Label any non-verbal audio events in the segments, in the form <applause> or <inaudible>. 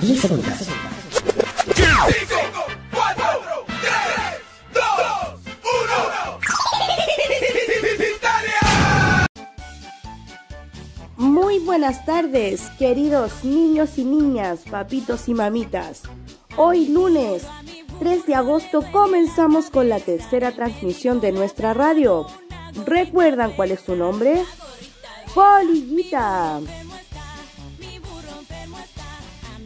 10 segundos. 5, 4, 3, 2, 1. Muy buenas tardes, queridos niños y niñas, papitos y mamitas. Hoy lunes 3 de agosto comenzamos con la tercera transmisión de nuestra radio. ¿Recuerdan cuál es su nombre? Polillita.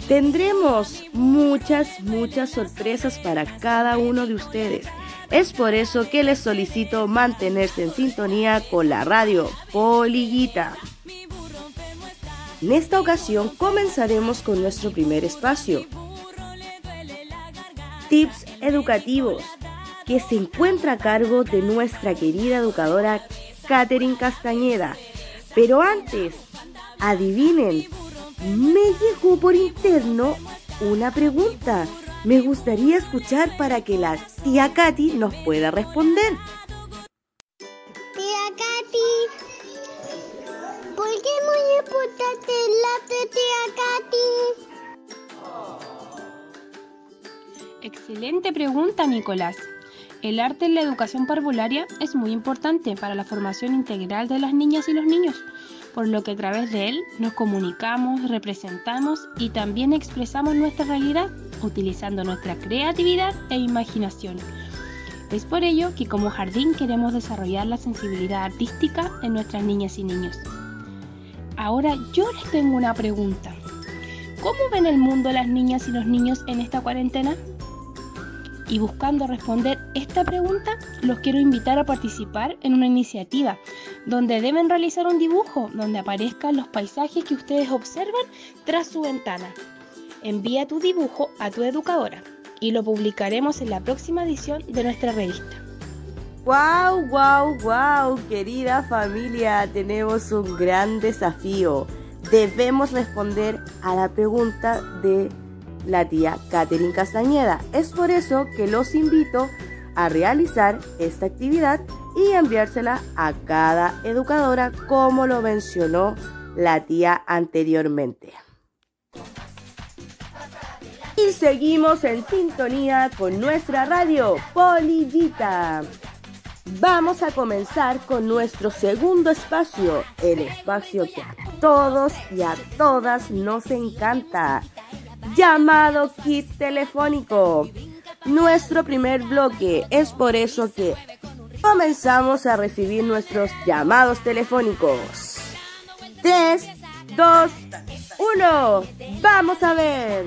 Tendremos muchas, muchas sorpresas para cada uno de ustedes. Es por eso que les solicito mantenerse en sintonía con la radio Polillita. En esta ocasión comenzaremos con nuestro primer espacio. Tips educativos, que se encuentra a cargo de nuestra querida educadora Catherine Castañeda. Pero antes, adivinen me llegó por interno una pregunta. Me gustaría escuchar para que la tía Katy nos pueda responder. Tía Katy, ¿por qué es muy importante el arte, tía Katy? Excelente pregunta, Nicolás. El arte en la educación parvularia es muy importante para la formación integral de las niñas y los niños por lo que a través de él nos comunicamos, representamos y también expresamos nuestra realidad utilizando nuestra creatividad e imaginación. Es por ello que como jardín queremos desarrollar la sensibilidad artística en nuestras niñas y niños. Ahora yo les tengo una pregunta. ¿Cómo ven el mundo las niñas y los niños en esta cuarentena? Y buscando responder esta pregunta, los quiero invitar a participar en una iniciativa donde deben realizar un dibujo donde aparezcan los paisajes que ustedes observan tras su ventana. Envía tu dibujo a tu educadora y lo publicaremos en la próxima edición de nuestra revista. ¡Wow, wow, wow! Querida familia, tenemos un gran desafío. Debemos responder a la pregunta de la tía Catherine Castañeda. Es por eso que los invito a realizar esta actividad y enviársela a cada educadora como lo mencionó la tía anteriormente. Y seguimos en sintonía con nuestra radio Polillita. Vamos a comenzar con nuestro segundo espacio, el espacio que a todos y a todas nos encanta, llamado Kit Telefónico. Nuestro primer bloque es por eso que comenzamos a recibir nuestros llamados telefónicos. 3, 2, 1. Vamos a ver.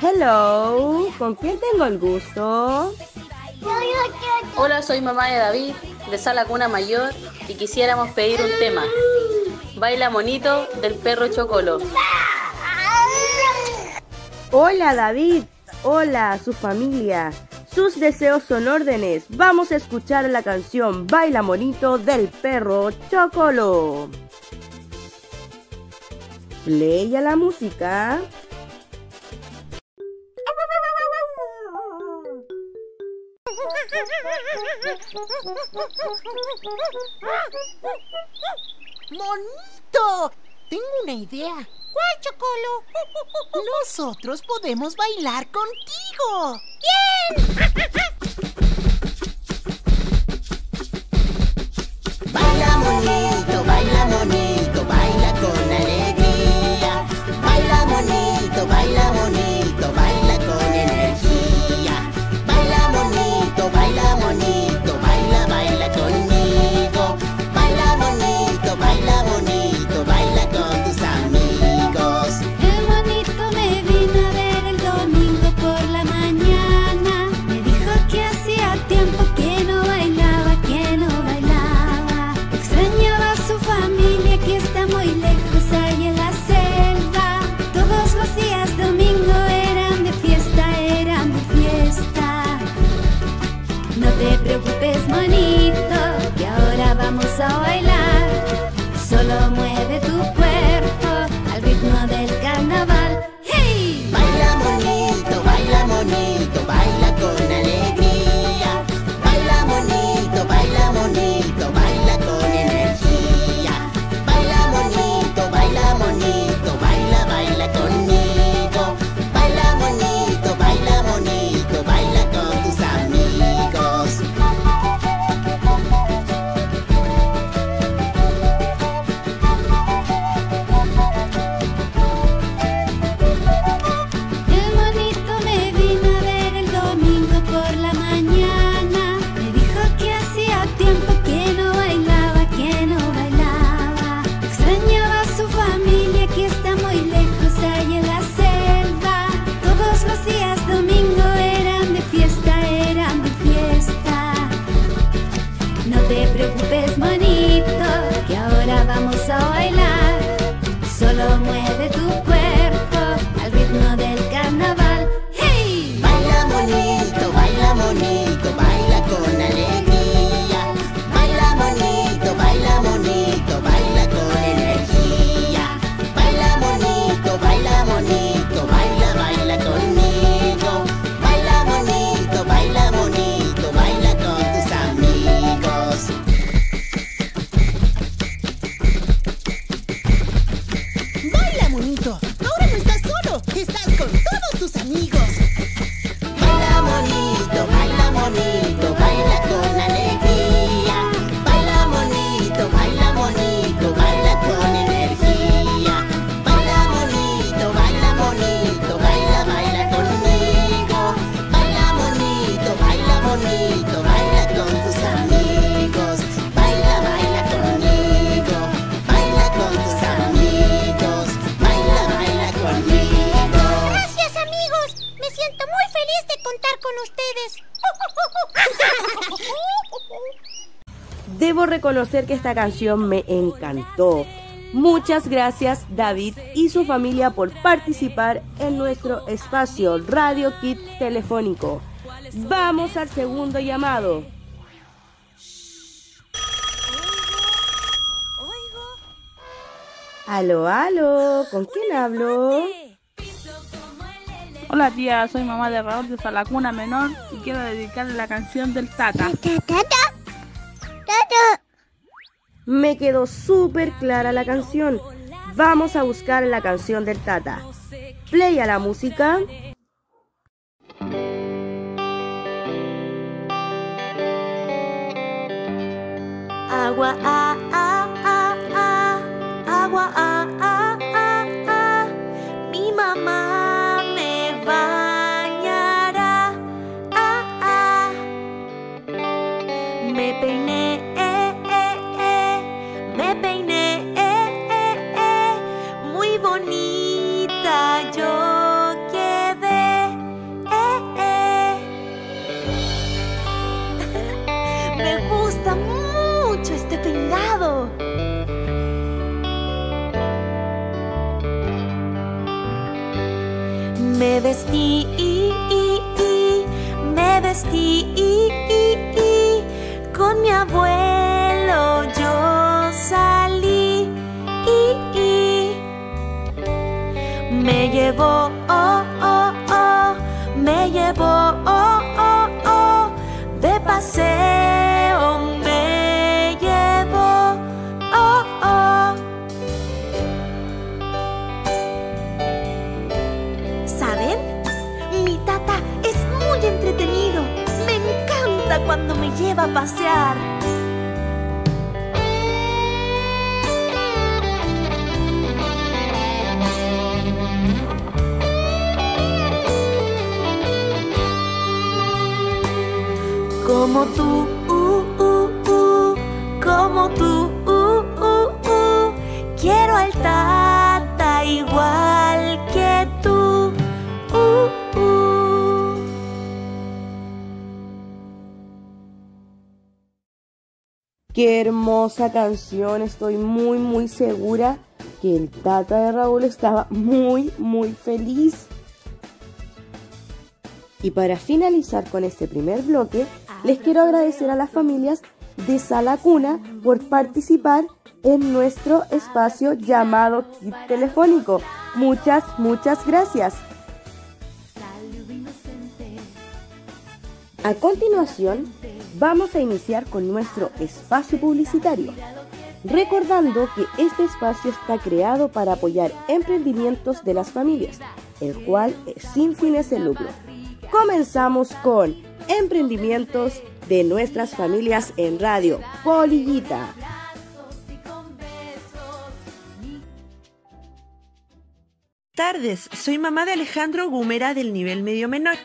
Hello, ¿con quién tengo el gusto? Hola, soy mamá de David, de Sala Cuna Mayor, y quisiéramos pedir un tema. Baila monito del perro Chocolo. Hola David, hola su familia. Sus deseos son órdenes. Vamos a escuchar la canción Baila monito del perro Chocolo. Play la música. ¡Monito! Tengo una idea. ¿Cuál, Chocolo? <laughs> Nosotros podemos bailar contigo. ¡Bien! <laughs> estás reconocer que esta canción me encantó. Muchas gracias David y su familia por participar en nuestro espacio Radio Kit Telefónico. Vamos al segundo llamado. Aló, aló, ¿con quién hablo? Hola tía, soy mamá de Raúl de Salacuna Menor y quiero dedicarle la canción del Tata. Me quedó súper clara la canción. Vamos a buscar la canción del Tata. Play a la música. Agua, ah, Qué hermosa canción. Estoy muy, muy segura que el tata de Raúl estaba muy, muy feliz. Y para finalizar con este primer bloque, les quiero agradecer a las familias de Sala Cuna por participar en nuestro espacio llamado Kit Telefónico. Muchas, muchas gracias. A continuación, vamos a iniciar con nuestro espacio publicitario, recordando que este espacio está creado para apoyar emprendimientos de las familias, el cual es sin fines de lucro. Comenzamos con emprendimientos de nuestras familias en radio Polillita. tardes, soy mamá de Alejandro Gúmera del nivel medio menor.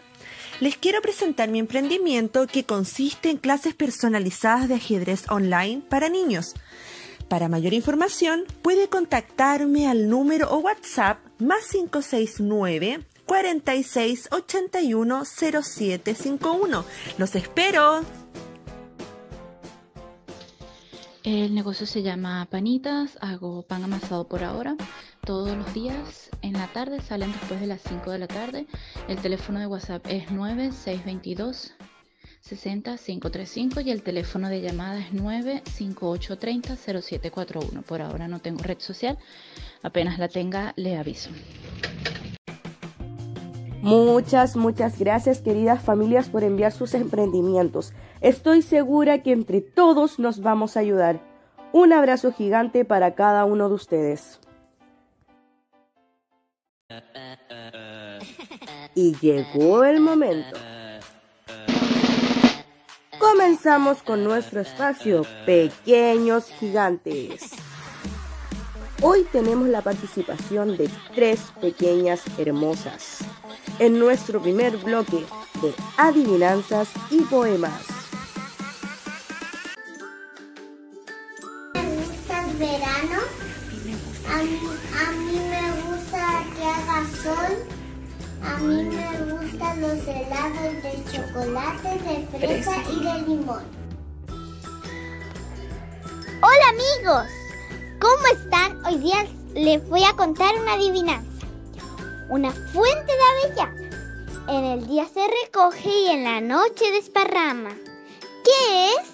Les quiero presentar mi emprendimiento que consiste en clases personalizadas de ajedrez online para niños. Para mayor información puede contactarme al número o WhatsApp más 569 46 81 0751. Los espero. El negocio se llama Panitas, hago pan amasado por ahora. Todos los días en la tarde salen después de las 5 de la tarde. El teléfono de WhatsApp es 9622 60535 y el teléfono de llamada es 95830 0741. Por ahora no tengo red social, apenas la tenga le aviso. Muchas, muchas gracias queridas familias por enviar sus emprendimientos. Estoy segura que entre todos nos vamos a ayudar. Un abrazo gigante para cada uno de ustedes. Y llegó el momento. Comenzamos con nuestro espacio Pequeños Gigantes. Hoy tenemos la participación de tres pequeñas hermosas en nuestro primer bloque de adivinanzas y poemas. Me gusta el verano, a a mí me gustan los helados de chocolate, de fresa y de limón. Hola amigos, ¿cómo están? Hoy día les voy a contar una adivinanza. Una fuente de avellana. En el día se recoge y en la noche desparrama. ¿Qué es?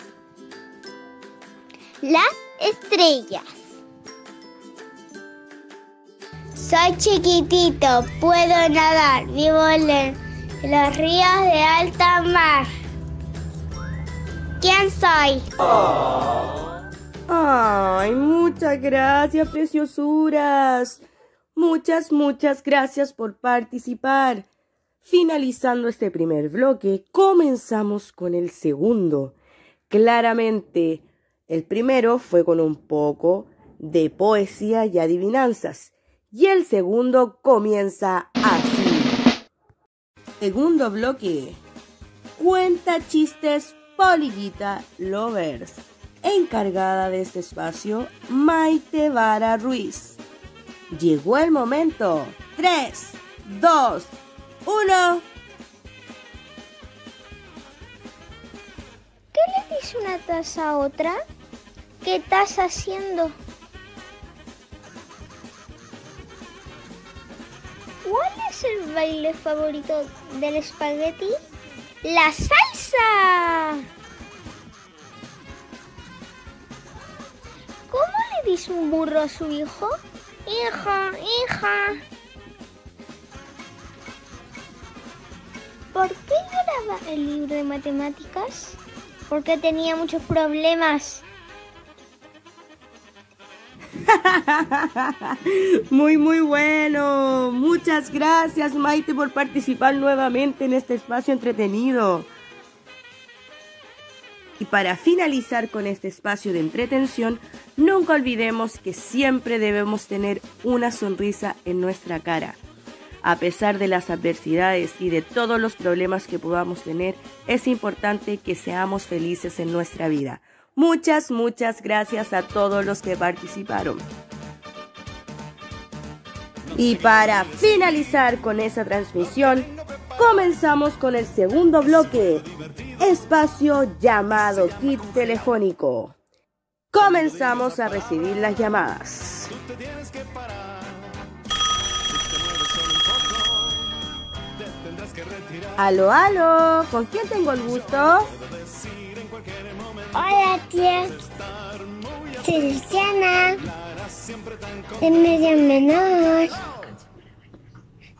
Las estrellas. Soy chiquitito, puedo nadar, vivo en los ríos de alta mar. ¿Quién soy? Ay, muchas gracias, preciosuras. Muchas, muchas gracias por participar. Finalizando este primer bloque, comenzamos con el segundo. Claramente, el primero fue con un poco de poesía y adivinanzas. Y el segundo comienza así. Segundo bloque. Cuenta chistes Poliguita Lovers. Encargada de este espacio, Maite Vara Ruiz. Llegó el momento. 3, 2, 1. ¿Qué le dice una taza a otra? ¿Qué estás haciendo? ¿Cuál es el baile favorito del espagueti? ¡La salsa! ¿Cómo le dice un burro a su hijo? Hija, hija. ¿Por qué lloraba el libro de matemáticas? Porque tenía muchos problemas. <laughs> muy, muy bueno. Muchas gracias, Maite, por participar nuevamente en este espacio entretenido. Y para finalizar con este espacio de entretención, nunca olvidemos que siempre debemos tener una sonrisa en nuestra cara. A pesar de las adversidades y de todos los problemas que podamos tener, es importante que seamos felices en nuestra vida. Muchas, muchas gracias a todos los que participaron. Y para finalizar con esa transmisión, comenzamos con el segundo bloque, espacio llamado kit telefónico. Comenzamos a recibir las llamadas. Aló, aló, ¿con quién tengo el gusto? Hola, tía. Soy Luciana. De medio menor.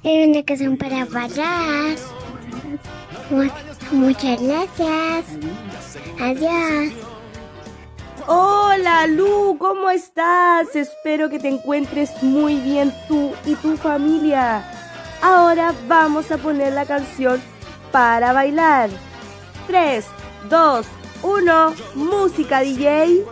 Era una canción para bailar. Mu- Muchas gracias. Adiós. Hola Lu, ¿cómo estás? Espero que te encuentres muy bien tú y tu familia. Ahora vamos a poner la canción para bailar. 3, 2, 1, música DJ.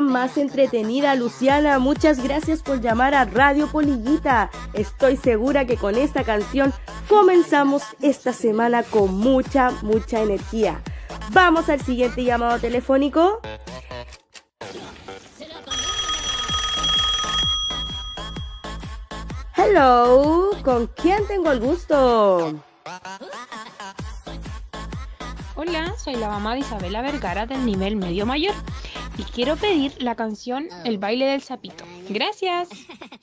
Más entretenida, Luciana. Muchas gracias por llamar a Radio Polillita. Estoy segura que con esta canción comenzamos esta semana con mucha, mucha energía. Vamos al siguiente llamado telefónico. Hello, ¿con quién tengo el gusto? Hola, soy la mamá de Isabela Vergara del nivel medio mayor y quiero pedir la canción El baile del sapito. Gracias.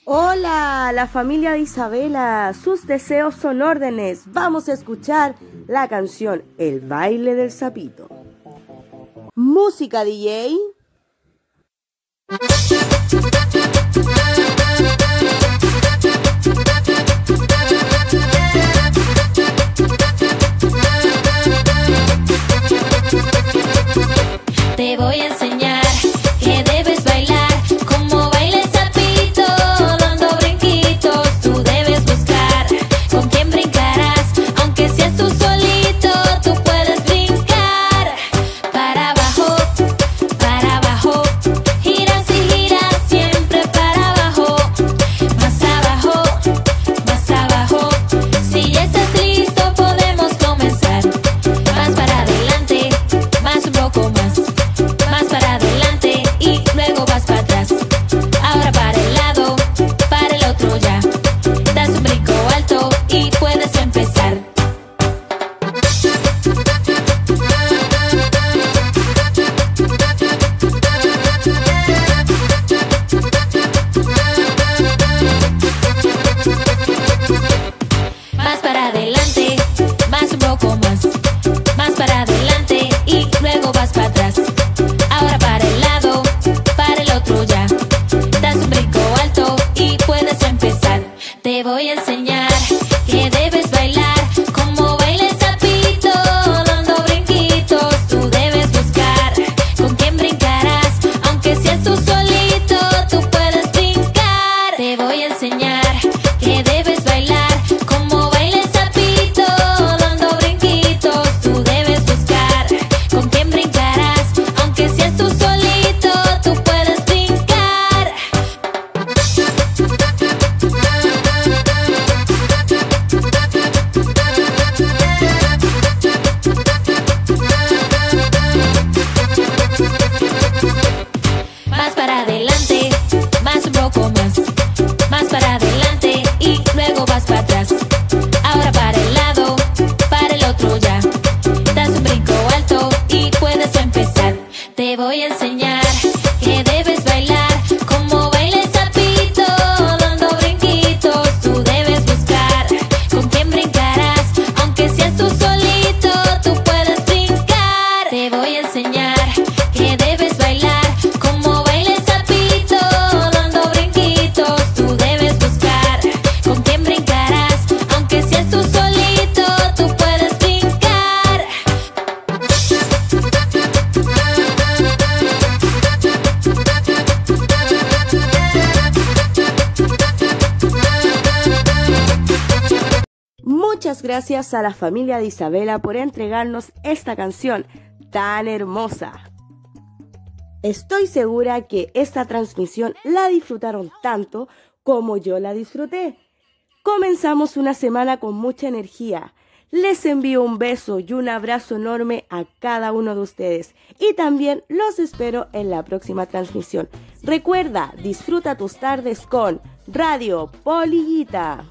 Hola, la familia de Isabela. Sus deseos son órdenes. Vamos a escuchar la canción El baile del sapito. Música DJ. Te voy a gracias a la familia de Isabela por entregarnos esta canción tan hermosa. Estoy segura que esta transmisión la disfrutaron tanto como yo la disfruté. Comenzamos una semana con mucha energía. Les envío un beso y un abrazo enorme a cada uno de ustedes y también los espero en la próxima transmisión. Recuerda, disfruta tus tardes con Radio Polillita.